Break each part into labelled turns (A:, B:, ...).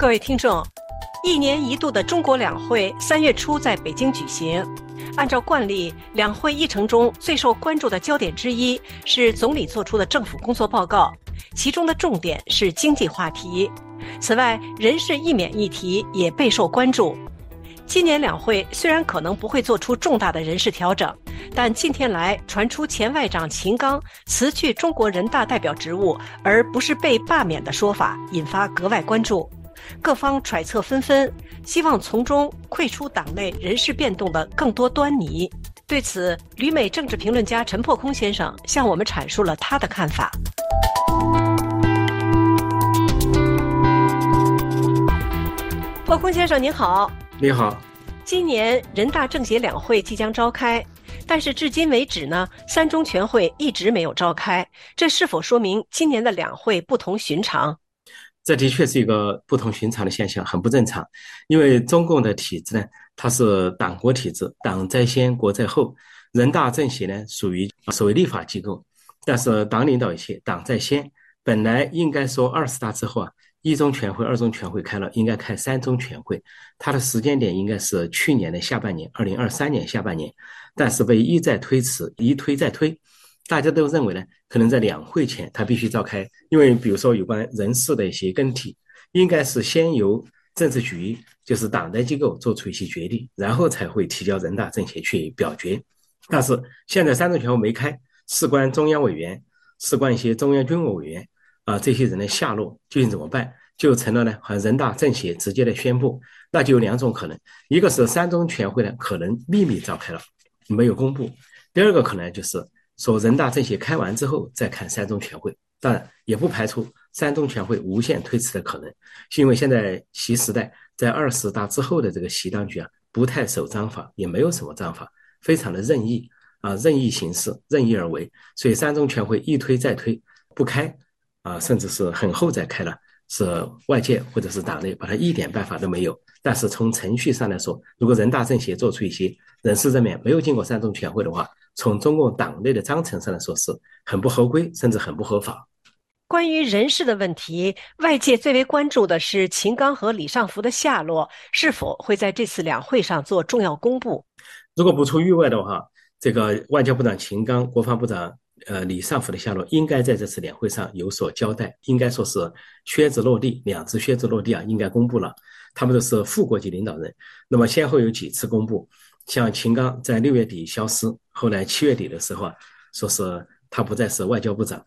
A: 各位听众，一年一度的中国两会三月初在北京举行。按照惯例，两会议程中最受关注的焦点之一是总理作出的政府工作报告，其中的重点是经济话题。此外，人事易免议题也备受关注。今年两会虽然可能不会做出重大的人事调整，但近天来传出前外长秦刚辞去中国人大代表职务，而不是被罢免的说法，引发格外关注。各方揣测纷纷，希望从中窥出党内人事变动的更多端倪。对此，旅美政治评论家陈破空先生向我们阐述了他的看法。破空先生您好，
B: 你好。
A: 今年人大政协两会即将召开，但是至今为止呢，三中全会一直没有召开，这是否说明今年的两会不同寻常？
B: 这的确是一个不同寻常的现象，很不正常。因为中共的体制呢，它是党国体制，党在先，国在后。人大政协呢，属于所谓立法机构，但是党领导一切，党在先。本来应该说二十大之后啊，一中全会、二中全会开了，应该开三中全会，它的时间点应该是去年的下半年，二零二三年下半年，但是被一再推迟，一推再推。大家都认为呢，可能在两会前他必须召开，因为比如说有关人事的一些更替，应该是先由政治局，就是党的机构做出一些决定，然后才会提交人大政协去表决。但是现在三中全会没开，事关中央委员，事关一些中央军委委员啊，这些人的下落究竟怎么办，就成了呢，和人大政协直接的宣布，那就有两种可能，一个是三中全会呢可能秘密召开了，没有公布；第二个可能就是。说人大政协开完之后再看三中全会，当然也不排除三中全会无限推迟的可能，是因为现在习时代在二十大之后的这个习当局啊，不太守章法，也没有什么章法，非常的任意啊，任意行事，任意而为，所以三中全会一推再推不开啊，甚至是很后再开了，是外界或者是党内把它一点办法都没有。但是从程序上来说，如果人大政协做出一些人事任免没有经过三中全会的话，从中共党内的章程上来说，是很不合规，甚至很不合法。
A: 关于人事的问题，外界最为关注的是秦刚和李尚福的下落是否会在这次两会上做重要公布。
B: 如果不出意外的话，这个外交部长秦刚、国防部长呃李尚福的下落应该在这次两会上有所交代，应该说是靴子落地，两只靴子落地啊，应该公布了。他们都是副国级领导人，那么先后有几次公布。像秦刚在六月底消失，后来七月底的时候啊，说是他不再是外交部长。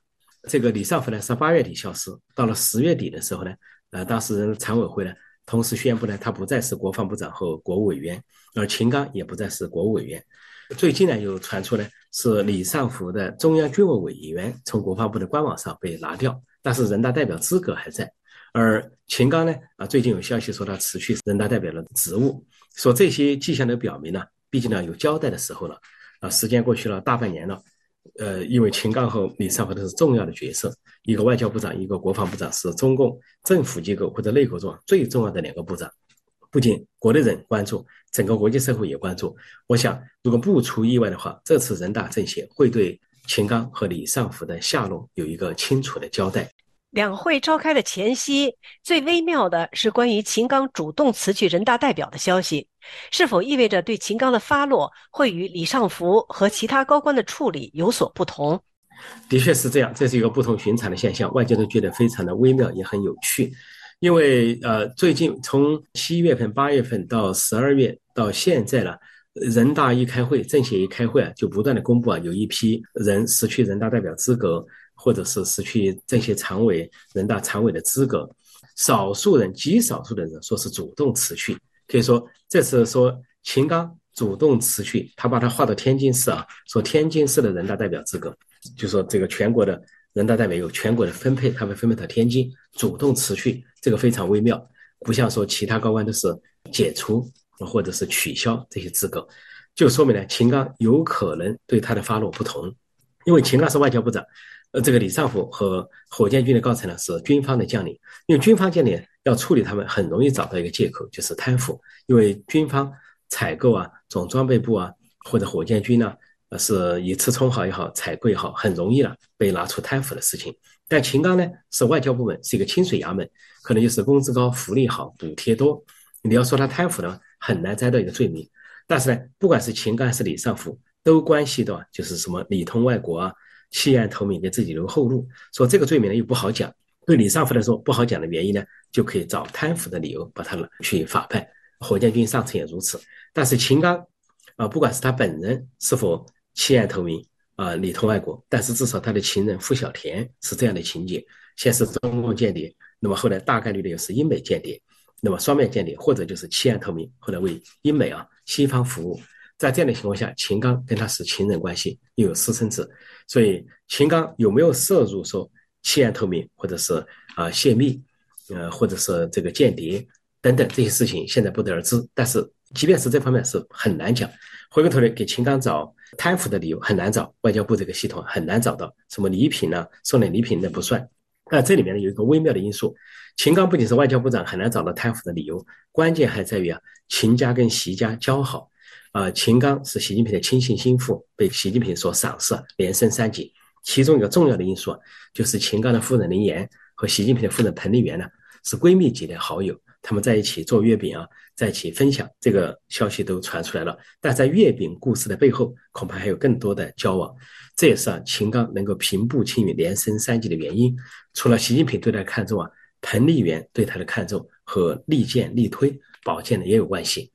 B: 这个李尚福呢是八月底消失，到了十月底的时候呢，呃，当时常委会呢同时宣布呢，他不再是国防部长和国务委员，而秦刚也不再是国务委员。最近呢又传出呢是李尚福的中央军委委员从国防部的官网上被拿掉，但是人大代表资格还在。而秦刚呢啊，最近有消息说他辞去人大代表的职务。说这些迹象都表明呢，毕竟呢有交代的时候了，啊，时间过去了大半年了，呃，因为秦刚和李尚福都是重要的角色，一个外交部长，一个国防部长，是中共政府机构或者内阁中最重要的两个部长，不仅国内人关注，整个国际社会也关注。我想，如果不出意外的话，这次人大政协会对秦刚和李尚福的下落有一个清楚的交代。
A: 两会召开的前夕，最微妙的是关于秦刚主动辞去人大代表的消息，是否意味着对秦刚的发落会与李尚福和其他高官的处理有所不同？
B: 的确是这样，这是一个不同寻常的现象，外界都觉得非常的微妙，也很有趣。因为呃，最近从七月份、八月份到十二月到现在了，人大一开会，政协一开会啊，就不断的公布啊，有一批人失去人大代表资格。或者是失去政协常委、人大常委的资格，少数人、极少数的人说是主动辞去，可以说这次说秦刚主动辞去，他把他划到天津市啊，说天津市的人大代表资格，就说这个全国的人大代表有全国的分配，他们分配到天津，主动辞去，这个非常微妙，不像说其他高官都是解除或者是取消这些资格，就说明呢，秦刚有可能对他的发落不同，因为秦刚是外交部长。呃，这个李尚福和火箭军的高层呢是军方的将领，因为军方将领要处理他们很容易找到一个借口，就是贪腐。因为军方采购啊，总装备部啊，或者火箭军呢，呃，是以次充好也好，采购也好，很容易了被拿出贪腐的事情。但秦刚呢，是外交部门，是一个清水衙门，可能就是工资高、福利好、补贴多。你要说他贪腐呢，很难摘到一个罪名。但是呢，不管是秦刚还是李尚福，都关系到就是什么里通外国啊，弃暗投明，给自己留后路。说这个罪名呢又不好讲，对李尚福来说不好讲的原因呢，就可以找贪腐的理由把他去法办。火箭军上层也如此。但是秦刚啊，不管是他本人是否弃暗投明啊，里通外国，但是至少他的情人傅小田是这样的情节：先是中共间谍，那么后来大概率的又是英美间谍，那么双面间谍，或者就是弃暗投明，后来为英美啊西方服务。在这样的情况下，秦刚跟他是情人关系，又有私生子，所以秦刚有没有涉入说弃暗投明，或者是啊泄密，呃，或者是这个间谍等等这些事情，现在不得而知。但是。即便是这方面是很难讲，回过头来给秦刚找贪腐的理由很难找，外交部这个系统很难找到什么礼品呢？送点礼品那不算。那这里面呢有一个微妙的因素，秦刚不仅是外交部长，很难找到贪腐的理由，关键还在于啊，秦家跟习家交好，啊，秦刚是习近平的亲信心腹，被习近平所赏识，连升三级。其中一个重要的因素就是秦刚的夫人林岩和习近平的夫人彭丽媛呢是闺蜜级的好友。他们在一起做月饼啊，在一起分享，这个消息都传出来了。但在月饼故事的背后，恐怕还有更多的交往。这也是啊，秦刚能够平步青云、连升三级的原因。除了习近平对他的看重啊，彭丽媛对他的看重和力荐力推保荐的也有关系。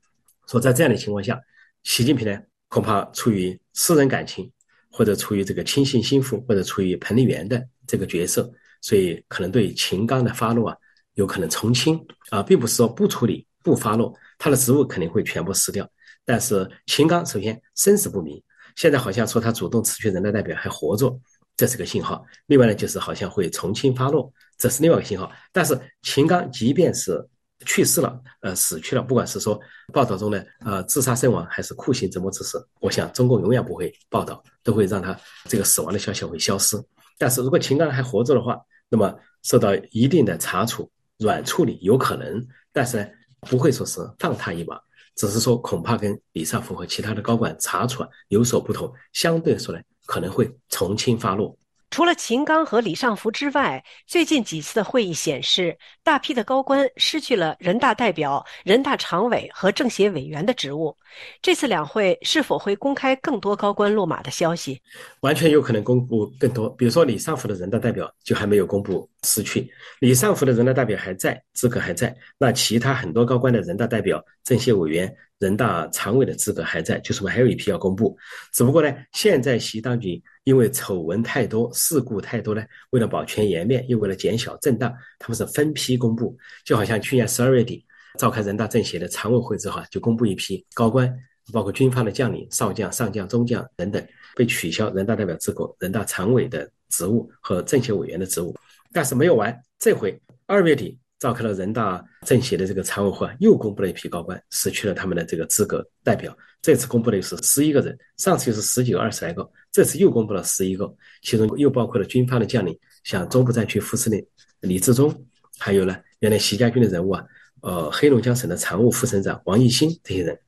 B: 说在这样的情况下，习近平呢，恐怕出于私人感情，或者出于这个亲信心腹，或者出于彭丽媛的这个角色，所以可能对秦刚的发落啊。有可能从轻啊，并不是说不处理不发落，他的职务肯定会全部失掉。但是秦刚首先生死不明，现在好像说他主动辞去人大代表还活着，这是个信号。另外呢，就是好像会从轻发落，这是另外一个信号。但是秦刚即便是去世了，呃，死去了，不管是说报道中的呃自杀身亡还是酷刑折磨致死，我想中共永远不会报道，都会让他这个死亡的消息会消失。但是如果秦刚还活着的话，那么受到一定的查处。软处理有可能，但是呢，不会说是放他一马，只是说恐怕跟李尚福和其他的高管查处有所不同，相对说呢，可能会从轻发落。
A: 除了秦刚和李尚福之外，最近几次的会议显示，大批的高官失去了人大代表、人大常委和政协委员的职务。这次两会是否会公开更多高官落马的消息？
B: 完全有可能公布更多。比如说，李尚福的人大代表就还没有公布失去，李尚福的人大代表还在，资格还在。那其他很多高官的人大代表、政协委员。人大常委的资格还在，就是我们还有一批要公布。只不过呢，现在习当局因为丑闻太多、事故太多呢，为了保全颜面，又为了减小震荡，他们是分批公布。就好像去年十二月底召开人大政协的常委会之后，就公布一批高官，包括军方的将领、少将、上将、中将等等，被取消人大代表资格、人大常委的职务和政协委员的职务。但是没有完，这回二月底。召开了人大政协的这个常委会，又公布了一批高官失去了他们的这个资格代表。这次公布的是十一个人，上次又是十几个、二十来个，这次又公布了十一个，其中又包括了军方的将领，像中部战区副司令李志忠，还有呢原来习家军的人物啊，呃，黑龙江省的常务副省长王毅新这些人。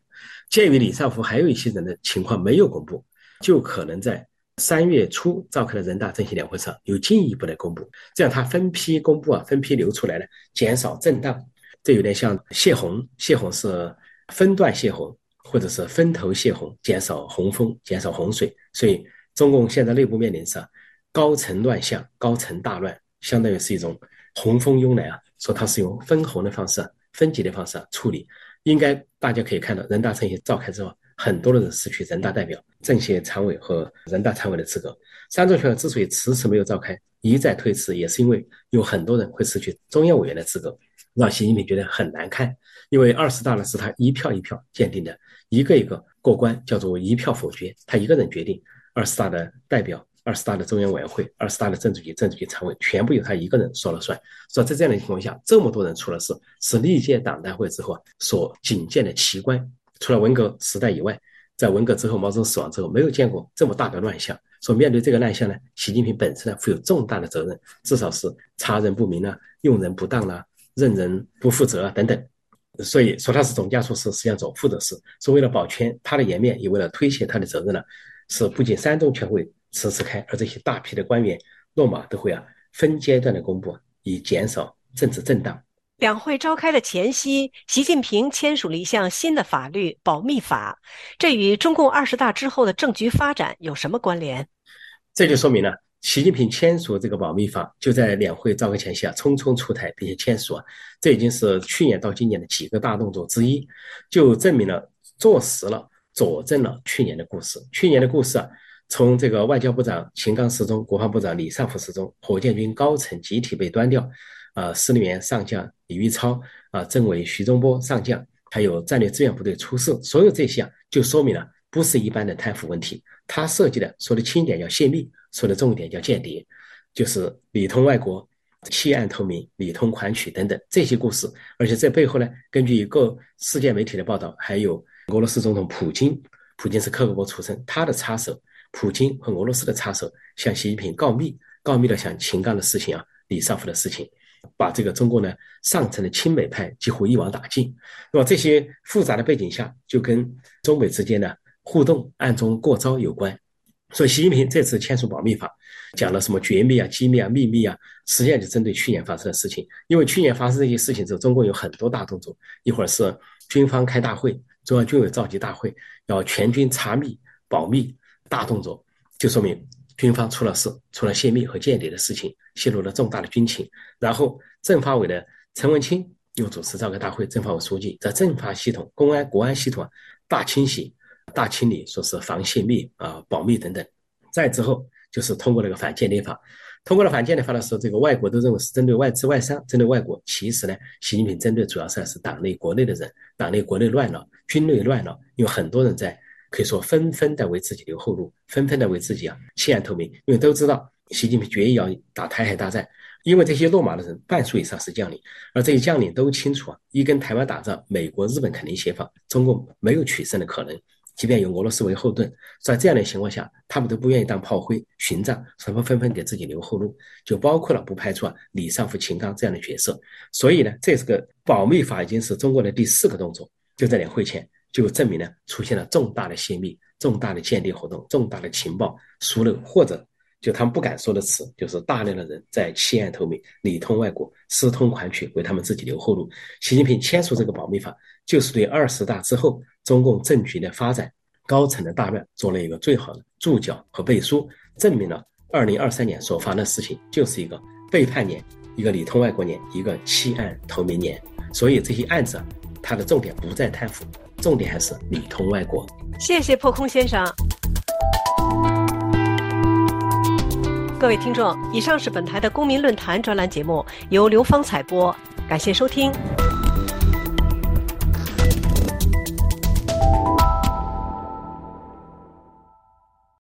B: 鉴于李尚福还有一些人的情况没有公布，就可能在。三月初召开的人大政协两会上有进一步的公布，这样他分批公布啊，分批流出来了，减少震荡。这有点像泄洪，泄洪是分段泄洪，或者是分头泄洪，减少洪峰，减少洪水。所以中共现在内部面临是高层乱象，高层大乱，相当于是一种洪峰涌来啊。说它是用分洪的方式、分级的方式处理。应该大家可以看到，人大政协召开之后。很多的人失去人大代表、政协常委和人大常委的资格。三中全会之所以迟迟没有召开，一再推迟，也是因为有很多人会失去中央委员的资格，让习近平觉得很难看。因为二十大呢是他一票一票鉴定的，一个一个过关叫做一票否决，他一个人决定。二十大的代表、二十大的中央委员会、二十大的政治局、政治局常委，全部由他一个人说了算。说在这样的情况下，这么多人出了事，是历届党代会之后啊所仅见的奇观。除了文革时代以外，在文革之后，毛泽东死亡之后，没有见过这么大的乱象。说面对这个乱象呢，习近平本身呢负有重大的责任，至少是查人不明啊，用人不当啊，任人不负责啊等等。所以说他是总加出事，实际上总负责事。是为了保全他的颜面，也为了推卸他的责任呢，是不仅三中全会迟迟开，而这些大批的官员落马都会啊分阶段的公布，以减少政治震荡。
A: 两会召开的前夕，习近平签署了一项新的法律——保密法，这与中共二十大之后的政局发展有什么关联？
B: 这就说明了。习近平签署这个保密法，就在两会召开前夕啊，匆匆出台并且签署啊，这已经是去年到今年的几个大动作之一，就证明了、坐实了、佐证了去年的故事。去年的故事啊，从这个外交部长秦刚失踪，国防部长李尚福失踪，火箭军高层集体被端掉，啊，司令员上将李玉超啊，政委徐忠波上将，还有战略支援部队出事，所有这些啊，就说明了不是一般的贪腐问题，他涉及的说的轻点叫泄密。说的重点叫间谍，就是里通外国、弃暗投明、里通款曲等等这些故事。而且这背后呢，根据各世界媒体的报道，还有俄罗斯总统普京，普京是克格勃出身，他的插手，普京和俄罗斯的插手，向习近平告密，告密了向秦刚的事情啊，李尚福的事情，把这个中国呢上层的亲美派几乎一网打尽。那么这些复杂的背景下，就跟中美之间的互动暗中过招有关。所以，习近平这次签署保密法，讲了什么绝密啊、机密啊、秘密啊，实际上就针对去年发生的事情。因为去年发生这些事情之后，中共有很多大动作，一会儿是军方开大会，中央军委召集大会，要全军查密、保密，大动作，就说明军方出了事，出了泄密和间谍的事情，泄露了重大的军情。然后，政法委的陈文清又主持召开大会，政法委书记在政法系统、公安、国安系统大清洗。大清理，说是防泄密啊、保密等等。再之后就是通过那个反间谍法，通过了反间谍法的时候，这个外国都认为是针对外资外商，针对外国。其实呢，习近平针对主要是是党内国内的人，党内国内乱了，军内乱了，因为很多人在可以说纷纷的为自己留后路，纷纷的为自己啊弃暗投明，因为都知道习近平决意要打台海大战。因为这些落马的人半数以上是将领，而这些将领都清楚啊，一跟台湾打仗，美国、日本肯定协防，中共没有取胜的可能。即便有俄罗斯为后盾，在这样的情况下，他们都不愿意当炮灰、巡仗，什么纷纷给自己留后路，就包括了不排除啊李尚福、秦刚这样的角色。所以呢，这是个保密法已经是中国的第四个动作，就在两会前就证明呢出现了重大的泄密、重大的间谍活动、重大的情报疏漏，或者就他们不敢说的词，就是大量的人在弃暗投明、里通外国、私通款曲，为他们自己留后路。习近平签署这个保密法，就是对二十大之后。中共政局的发展，高层的大乱做了一个最好的注脚和背书，证明了二零二三年所发生的事情就是一个背叛年，一个里通外国年，一个弃暗投明年。所以这些案子，它的重点不在贪腐，重点还是里通外国。
A: 谢谢破空先生。各位听众，以上是本台的公民论坛专栏节目，由刘芳采播，感谢收听。